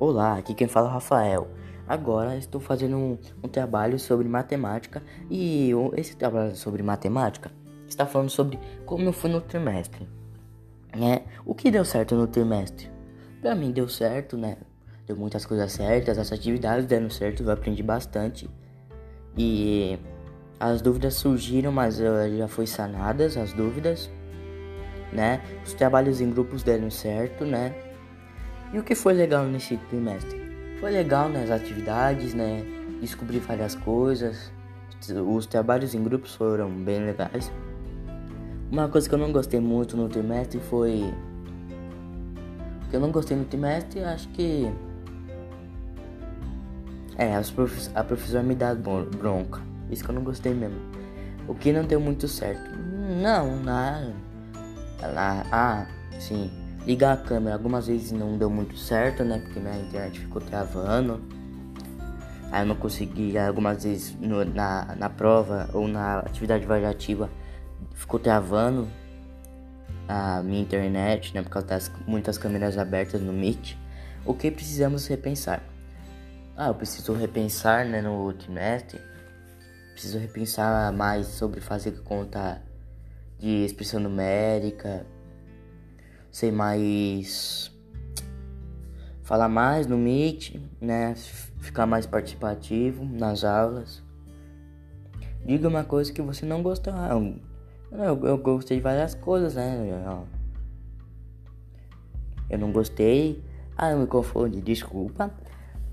Olá, aqui quem fala é o Rafael. Agora estou fazendo um, um trabalho sobre matemática e esse trabalho sobre matemática está falando sobre como eu fui no trimestre. Né? O que deu certo no trimestre? Pra mim deu certo, né? Deu muitas coisas certas, as atividades deram certo, eu aprendi bastante. E as dúvidas surgiram, mas já foi sanadas as dúvidas, né? Os trabalhos em grupos deram certo, né? E o que foi legal nesse trimestre? Foi legal nas atividades, né? Descobri várias coisas. Os trabalhos em grupos foram bem legais. Uma coisa que eu não gostei muito no trimestre foi. que eu não gostei no trimestre, acho que. É, a professora me dá bronca. Isso que eu não gostei mesmo. O que não deu muito certo? Não, nada. Ela. Ah, sim ligar a câmera. Algumas vezes não deu muito certo, né? Porque minha internet ficou travando. Aí eu não consegui, algumas vezes no, na, na prova ou na atividade variativa ficou travando a minha internet, né? Por causa das muitas câmeras abertas no Meet. O que precisamos repensar? Ah, eu preciso repensar, né, no trimestre. Preciso repensar mais sobre fazer conta de expressão numérica, ser mais. falar mais no Meet, né? Ficar mais participativo nas aulas. Diga uma coisa que você não gostou. Eu, eu gostei de várias coisas, né? Eu não gostei. Ah, eu me confundi, desculpa.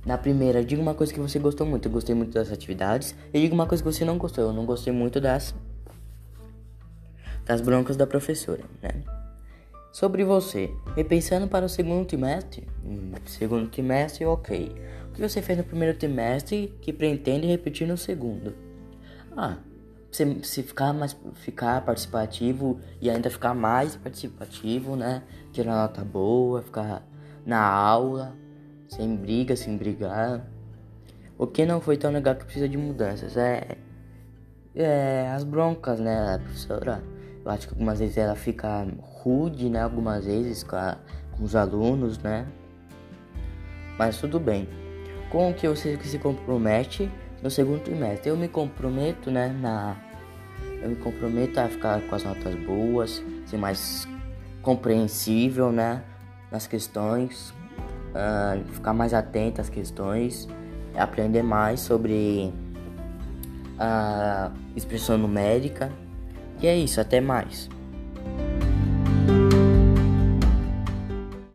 Na primeira, diga uma coisa que você gostou muito. Eu gostei muito das atividades. E diga uma coisa que você não gostou. Eu não gostei muito das. das broncas da professora, né? Sobre você, repensando para o segundo trimestre? Hum, segundo trimestre, ok. O que você fez no primeiro trimestre que pretende repetir no segundo? Ah, se, se ficar mais ficar participativo e ainda ficar mais participativo, né? Tirar nota boa, ficar na aula, sem briga, sem brigar. O que não foi tão legal que precisa de mudanças é, é as broncas, né, professora? Eu acho que algumas vezes ela fica rude, né? Algumas vezes com, a, com os alunos, né? Mas tudo bem. Com o que você se compromete no segundo trimestre? Eu me comprometo, né? Na, eu me comprometo a ficar com as notas boas, ser mais compreensível, né? Nas questões, uh, ficar mais atento às questões, aprender mais sobre a expressão numérica e é isso, até mais.